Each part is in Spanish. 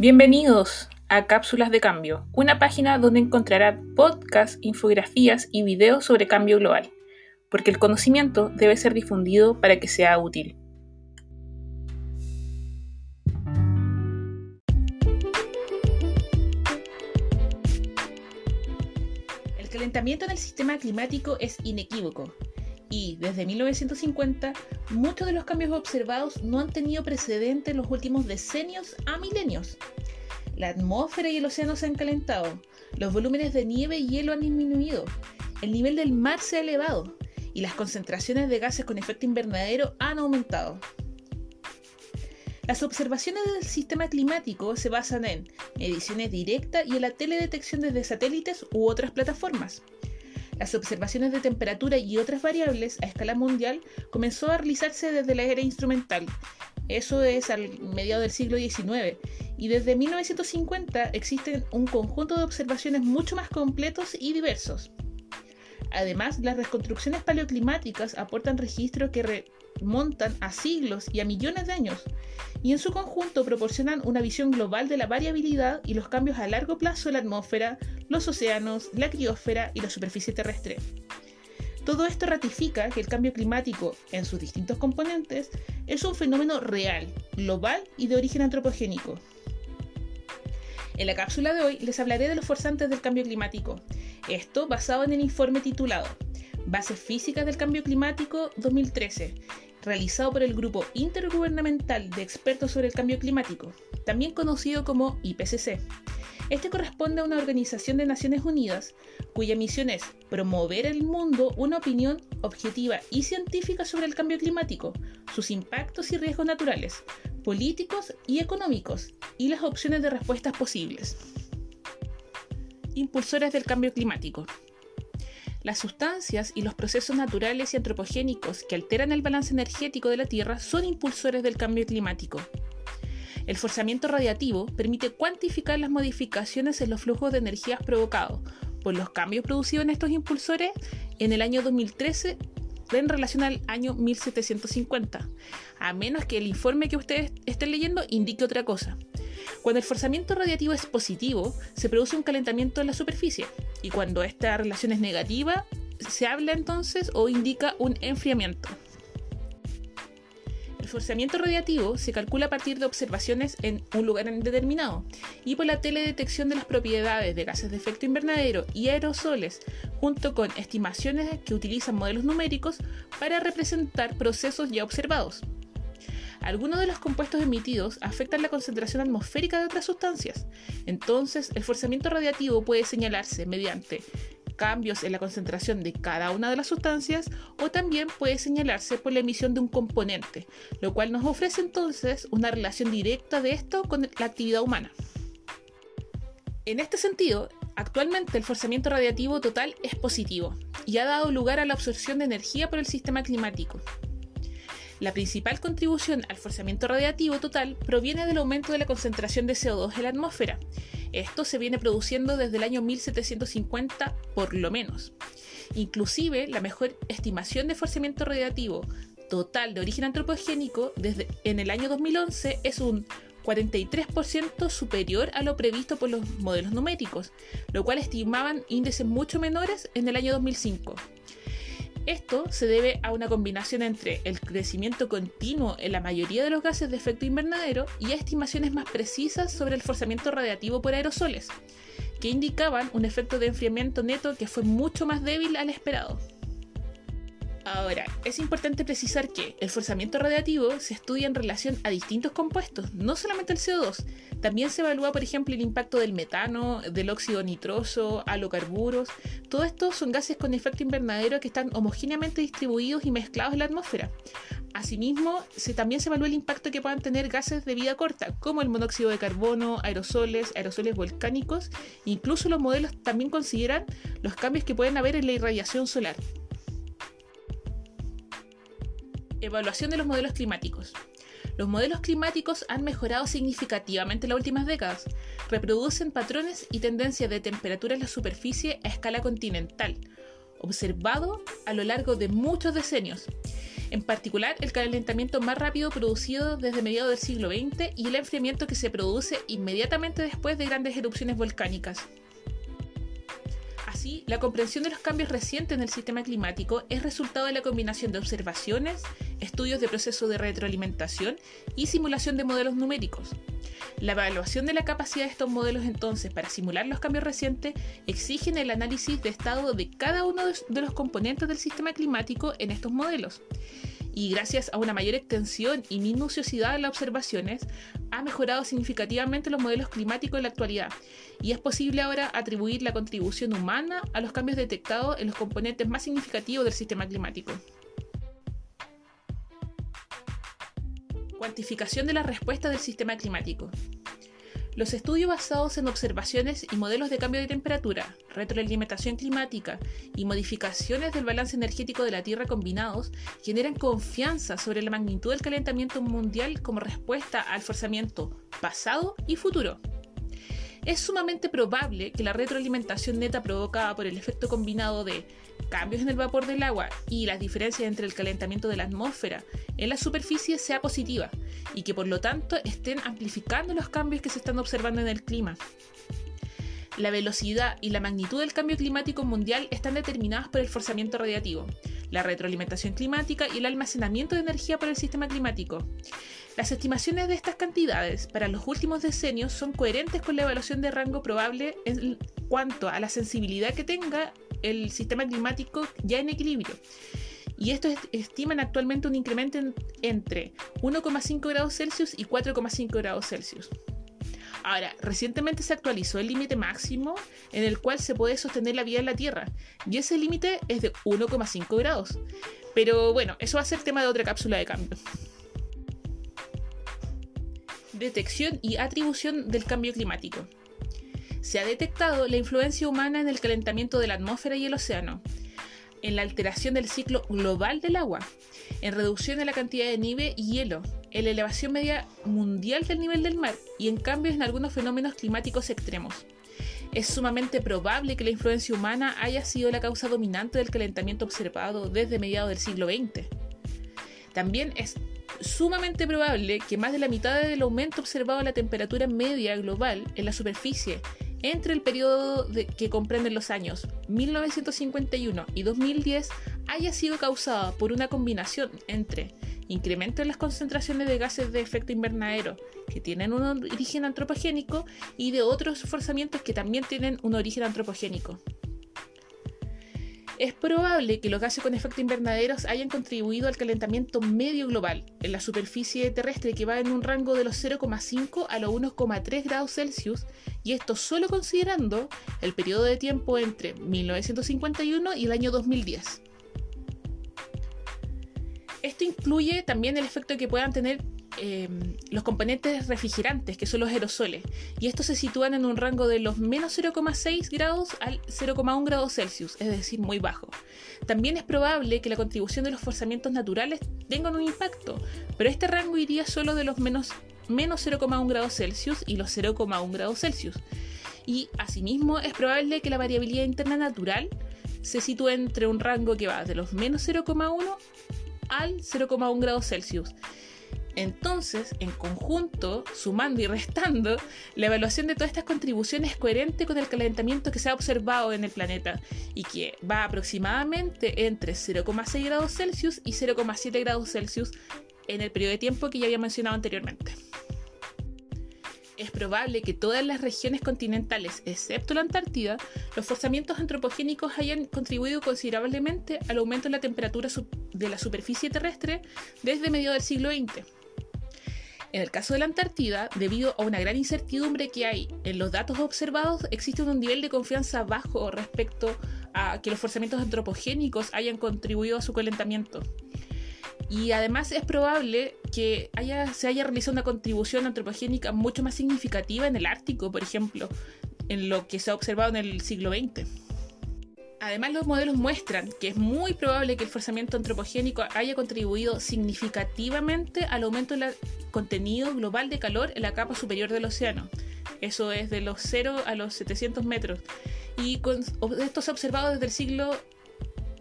Bienvenidos a Cápsulas de Cambio, una página donde encontrará podcasts, infografías y videos sobre cambio global, porque el conocimiento debe ser difundido para que sea útil. El calentamiento en el sistema climático es inequívoco y desde 1950 muchos de los cambios observados no han tenido precedente en los últimos decenios a milenios. La atmósfera y el océano se han calentado, los volúmenes de nieve y hielo han disminuido, el nivel del mar se ha elevado y las concentraciones de gases con efecto invernadero han aumentado. Las observaciones del sistema climático se basan en mediciones directas y en la teledetección desde satélites u otras plataformas. Las observaciones de temperatura y otras variables a escala mundial comenzó a realizarse desde la era instrumental. Eso es al mediado del siglo XIX. Y desde 1950 existen un conjunto de observaciones mucho más completos y diversos. Además, las reconstrucciones paleoclimáticas aportan registros que remontan a siglos y a millones de años, y en su conjunto proporcionan una visión global de la variabilidad y los cambios a largo plazo en la atmósfera, los océanos, la criósfera y la superficie terrestre. Todo esto ratifica que el cambio climático, en sus distintos componentes, es un fenómeno real, global y de origen antropogénico. En la cápsula de hoy les hablaré de los forzantes del cambio climático, esto basado en el informe titulado Bases Físicas del Cambio Climático 2013, realizado por el Grupo Intergubernamental de Expertos sobre el Cambio Climático, también conocido como IPCC. Este corresponde a una organización de Naciones Unidas cuya misión es promover el mundo una opinión objetiva y científica sobre el cambio climático, sus impactos y riesgos naturales, políticos y económicos, y las opciones de respuestas posibles impulsores del cambio climático. Las sustancias y los procesos naturales y antropogénicos que alteran el balance energético de la Tierra son impulsores del cambio climático. El forzamiento radiativo permite cuantificar las modificaciones en los flujos de energías provocados por los cambios producidos en estos impulsores en el año 2013 en relación al año 1750, a menos que el informe que ustedes estén leyendo indique otra cosa. Cuando el forzamiento radiativo es positivo, se produce un calentamiento en la superficie, y cuando esta relación es negativa, se habla entonces o indica un enfriamiento. El forzamiento radiativo se calcula a partir de observaciones en un lugar determinado y por la teledetección de las propiedades de gases de efecto invernadero y aerosoles, junto con estimaciones que utilizan modelos numéricos para representar procesos ya observados. Algunos de los compuestos emitidos afectan la concentración atmosférica de otras sustancias. Entonces, el forzamiento radiativo puede señalarse mediante cambios en la concentración de cada una de las sustancias o también puede señalarse por la emisión de un componente, lo cual nos ofrece entonces una relación directa de esto con la actividad humana. En este sentido, actualmente el forzamiento radiativo total es positivo y ha dado lugar a la absorción de energía por el sistema climático. La principal contribución al forzamiento radiativo total proviene del aumento de la concentración de CO2 en la atmósfera. Esto se viene produciendo desde el año 1750 por lo menos. Inclusive, la mejor estimación de forzamiento radiativo total de origen antropogénico desde en el año 2011 es un 43% superior a lo previsto por los modelos numéricos, lo cual estimaban índices mucho menores en el año 2005. Esto se debe a una combinación entre el crecimiento continuo en la mayoría de los gases de efecto invernadero y estimaciones más precisas sobre el forzamiento radiativo por aerosoles, que indicaban un efecto de enfriamiento neto que fue mucho más débil al esperado. Ahora, es importante precisar que el forzamiento radiativo se estudia en relación a distintos compuestos, no solamente el CO2. También se evalúa, por ejemplo, el impacto del metano, del óxido nitroso, halocarburos. Todo esto son gases con efecto invernadero que están homogéneamente distribuidos y mezclados en la atmósfera. Asimismo, se, también se evalúa el impacto que puedan tener gases de vida corta, como el monóxido de carbono, aerosoles, aerosoles volcánicos. Incluso los modelos también consideran los cambios que pueden haber en la irradiación solar. Evaluación de los modelos climáticos. Los modelos climáticos han mejorado significativamente en las últimas décadas. Reproducen patrones y tendencias de temperatura en la superficie a escala continental, observado a lo largo de muchos decenios. en particular el calentamiento más rápido producido desde mediados del siglo XX y el enfriamiento que se produce inmediatamente después de grandes erupciones volcánicas. Así, la comprensión de los cambios recientes en el sistema climático es resultado de la combinación de observaciones, estudios de proceso de retroalimentación y simulación de modelos numéricos. La evaluación de la capacidad de estos modelos entonces para simular los cambios recientes exigen el análisis de estado de cada uno de los componentes del sistema climático en estos modelos. Y gracias a una mayor extensión y minuciosidad de las observaciones, ha mejorado significativamente los modelos climáticos en la actualidad. Y es posible ahora atribuir la contribución humana a los cambios detectados en los componentes más significativos del sistema climático. Cuantificación de la respuesta del sistema climático. Los estudios basados en observaciones y modelos de cambio de temperatura, retroalimentación climática y modificaciones del balance energético de la Tierra combinados generan confianza sobre la magnitud del calentamiento mundial como respuesta al forzamiento pasado y futuro. Es sumamente probable que la retroalimentación neta provocada por el efecto combinado de cambios en el vapor del agua y las diferencias entre el calentamiento de la atmósfera en la superficie sea positiva y que por lo tanto estén amplificando los cambios que se están observando en el clima. La velocidad y la magnitud del cambio climático mundial están determinadas por el forzamiento radiativo, la retroalimentación climática y el almacenamiento de energía por el sistema climático. Las estimaciones de estas cantidades para los últimos decenios son coherentes con la evaluación de rango probable en cuanto a la sensibilidad que tenga el sistema climático ya en equilibrio. Y estos estiman actualmente un incremento entre 1,5 grados Celsius y 4,5 grados Celsius. Ahora, recientemente se actualizó el límite máximo en el cual se puede sostener la vida en la Tierra, y ese límite es de 1,5 grados. Pero bueno, eso va a ser tema de otra cápsula de cambio. Detección y atribución del cambio climático se ha detectado la influencia humana en el calentamiento de la atmósfera y el océano, en la alteración del ciclo global del agua, en reducción de la cantidad de nieve y hielo, en la elevación media mundial del nivel del mar y en cambios en algunos fenómenos climáticos extremos. Es sumamente probable que la influencia humana haya sido la causa dominante del calentamiento observado desde mediados del siglo XX. También es sumamente probable que más de la mitad del aumento observado en la temperatura media global en la superficie entre el periodo que comprenden los años 1951 y 2010 haya sido causada por una combinación entre incremento en las concentraciones de gases de efecto invernadero que tienen un origen antropogénico y de otros forzamientos que también tienen un origen antropogénico. Es probable que los gases con efecto invernadero hayan contribuido al calentamiento medio global en la superficie terrestre que va en un rango de los 0,5 a los 1,3 grados Celsius y esto solo considerando el periodo de tiempo entre 1951 y el año 2010. Esto incluye también el efecto que puedan tener Em, los componentes refrigerantes, que son los aerosoles, y estos se sitúan en un rango de los menos 0,6 grados al 0,1 grados Celsius, es decir, muy bajo. También es probable que la contribución de los forzamientos naturales tengan un impacto, pero este rango iría solo de los menos, menos 0,1 grados Celsius y los 0,1 grados Celsius. Y asimismo es probable que la variabilidad interna natural se sitúe entre un rango que va de los menos 0,1 al 0,1 grados Celsius. Entonces, en conjunto, sumando y restando, la evaluación de todas estas contribuciones es coherente con el calentamiento que se ha observado en el planeta y que va aproximadamente entre 0,6 grados Celsius y 0,7 grados Celsius en el periodo de tiempo que ya había mencionado anteriormente. Es probable que todas las regiones continentales, excepto la Antártida, los forzamientos antropogénicos hayan contribuido considerablemente al aumento de la temperatura de la superficie terrestre desde medio del siglo XX. En el caso de la Antártida, debido a una gran incertidumbre que hay en los datos observados, existe un nivel de confianza bajo respecto a que los forzamientos antropogénicos hayan contribuido a su calentamiento. Y además es probable que se haya realizado una contribución antropogénica mucho más significativa en el Ártico, por ejemplo, en lo que se ha observado en el siglo XX. Además, los modelos muestran que es muy probable que el forzamiento antropogénico haya contribuido significativamente al aumento del contenido global de calor en la capa superior del océano. Eso es de los 0 a los 700 metros. Y esto se ha observado desde el siglo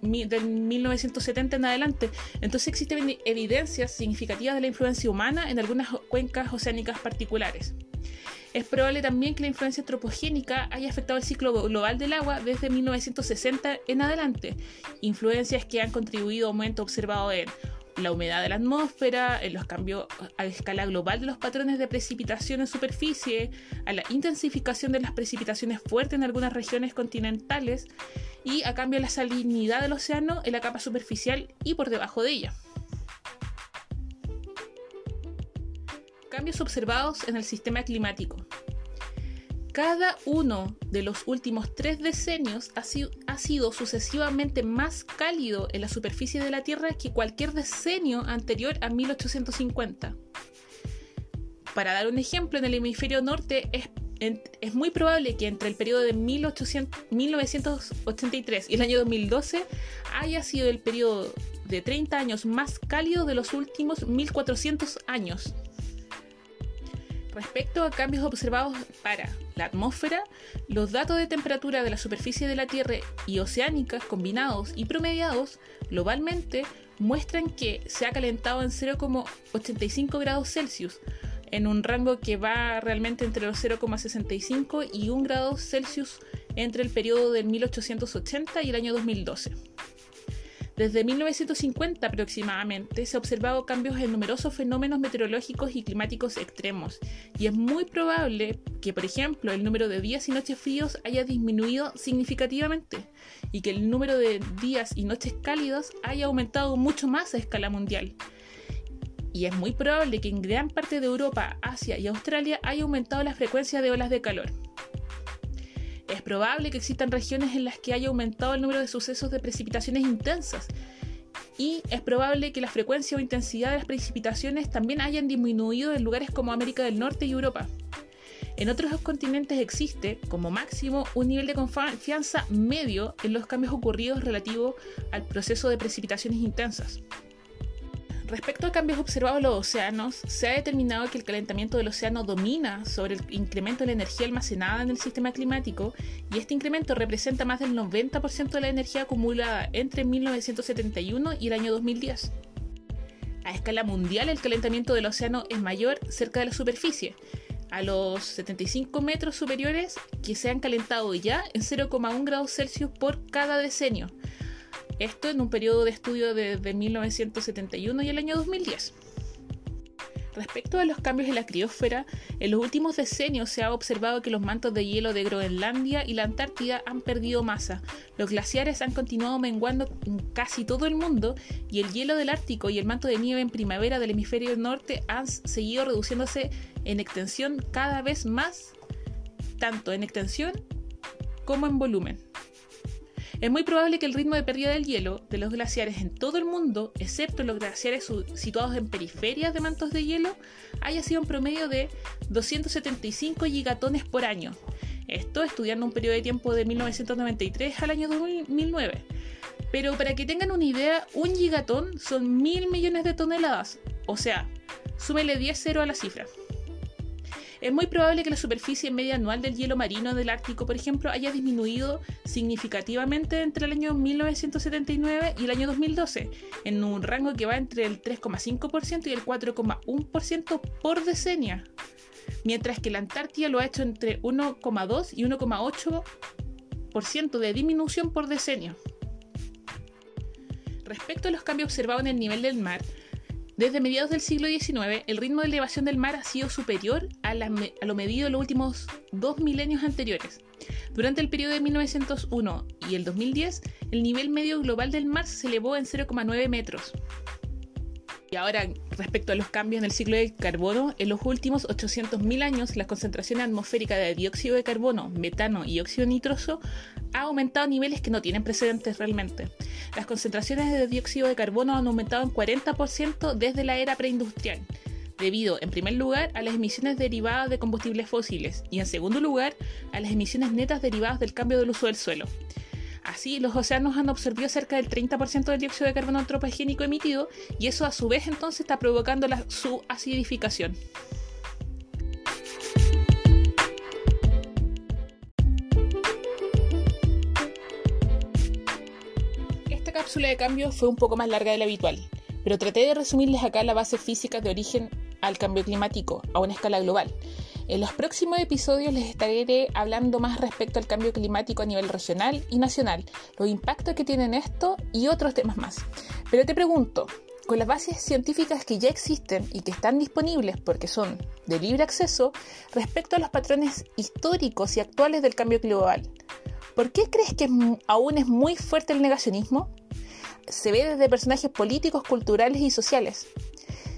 del 1970 en adelante. Entonces existen evidencias significativas de la influencia humana en algunas cuencas oceánicas particulares. Es probable también que la influencia antropogénica haya afectado el ciclo global del agua desde 1960 en adelante, influencias que han contribuido a aumento observado en la humedad de la atmósfera, en los cambios a escala global de los patrones de precipitación en superficie, a la intensificación de las precipitaciones fuertes en algunas regiones continentales y a cambio de la salinidad del océano en la capa superficial y por debajo de ella. Cambios observados en el sistema climático. Cada uno de los últimos tres decenios ha sido, sucesivamente más cálido en la superficie de la Tierra que cualquier decenio anterior a 1850. Para dar un ejemplo, en el hemisferio norte es, es muy probable que entre el periodo de 1800, 1983 y el año 2012 haya sido el periodo de 30 años más cálido de los últimos 1400 años. Respecto a cambios observados para la atmósfera, los datos de temperatura de la superficie de la Tierra y oceánicas combinados y promediados globalmente muestran que se ha calentado en 0,85 grados Celsius, en un rango que va realmente entre los 0,65 y 1 grado Celsius entre el periodo del 1880 y el año 2012. Desde 1950 aproximadamente se han observado cambios en numerosos fenómenos meteorológicos y climáticos extremos, y es muy probable que, por ejemplo, el número de días y noches fríos haya disminuido significativamente, y que el número de días y noches cálidos haya aumentado mucho más a escala mundial. Y es muy probable que en gran parte de Europa, Asia y Australia haya aumentado la frecuencia de olas de calor. Es probable que existan regiones en las que haya aumentado el número de sucesos de precipitaciones intensas y es probable que la frecuencia o intensidad de las precipitaciones también hayan disminuido en lugares como América del Norte y Europa. En otros continentes existe, como máximo, un nivel de confianza medio en los cambios ocurridos relativo al proceso de precipitaciones intensas. Respecto a cambios observados en los océanos, se ha determinado que el calentamiento del océano domina sobre el incremento de la energía almacenada en el sistema climático y este incremento representa más del 90% de la energía acumulada entre 1971 y el año 2010. A escala mundial, el calentamiento del océano es mayor cerca de la superficie, a los 75 metros superiores que se han calentado ya en 0,1 grados Celsius por cada decenio, esto en un periodo de estudio desde 1971 y el año 2010. Respecto a los cambios en la criósfera, en los últimos decenios se ha observado que los mantos de hielo de Groenlandia y la Antártida han perdido masa, los glaciares han continuado menguando en casi todo el mundo y el hielo del Ártico y el manto de nieve en primavera del hemisferio norte han seguido reduciéndose en extensión cada vez más, tanto en extensión como en volumen. Es muy probable que el ritmo de pérdida del hielo de los glaciares en todo el mundo, excepto los glaciares situados en periferias de mantos de hielo, haya sido un promedio de 275 gigatones por año. Esto estudiando un periodo de tiempo de 1993 al año 2009. Pero para que tengan una idea, un gigatón son mil millones de toneladas. O sea, súmele 10 cero a la cifra. Es muy probable que la superficie media anual del hielo marino del Ártico, por ejemplo, haya disminuido significativamente entre el año 1979 y el año 2012, en un rango que va entre el 3,5% y el 4,1% por decenio, mientras que la Antártida lo ha hecho entre 1,2 y 1,8% de disminución por decenio. Respecto a los cambios observados en el nivel del mar, desde mediados del siglo XIX, el ritmo de elevación del mar ha sido superior a, lo medido en los últimos dos milenios anteriores. Durante el periodo de 1901 y el 2010, el nivel medio global del mar se elevó en 0,9 metros. Y ahora, respecto a los cambios en el ciclo del carbono, en los últimos 800.000 años, la concentración atmosférica de dióxido de carbono, metano y óxido nitroso ha aumentado a niveles que no tienen precedentes realmente. Las concentraciones de dióxido de carbono han aumentado en 40% desde la era preindustrial, debido, en primer lugar, a las emisiones derivadas de combustibles fósiles y, en segundo lugar, a las emisiones netas derivadas del cambio del uso del suelo. Así, los océanos han absorbido cerca del 30% del dióxido de carbono antropogénico emitido y eso a su vez entonces está provocando la, su acidificación. cápsula de cambio fue un poco más larga de la habitual, pero traté de resumirles acá la base física de origen al cambio climático a una escala global. En los próximos episodios les estaré hablando más respecto al cambio climático a nivel regional y nacional, los impactos que tienen esto y otros temas más. Pero te pregunto, con las bases científicas que ya existen y que están disponibles porque son de libre acceso respecto a los patrones históricos y actuales del cambio global, ¿por qué crees que aún es muy fuerte el negacionismo? Se ve desde personajes políticos, culturales y sociales.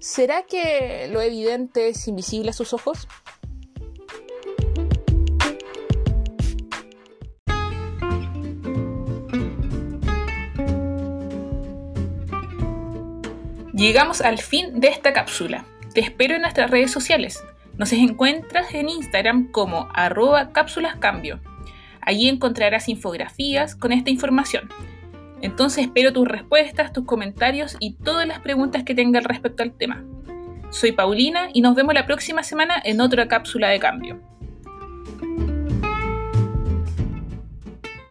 ¿Será que lo evidente es invisible a sus ojos? Llegamos al fin de esta cápsula. Te espero en nuestras redes sociales. Nos encuentras en Instagram como arroba cápsulascambio. Allí encontrarás infografías con esta información. Entonces espero tus respuestas, tus comentarios y todas las preguntas que tengas respecto al tema. Soy Paulina y nos vemos la próxima semana en otra cápsula de cambio.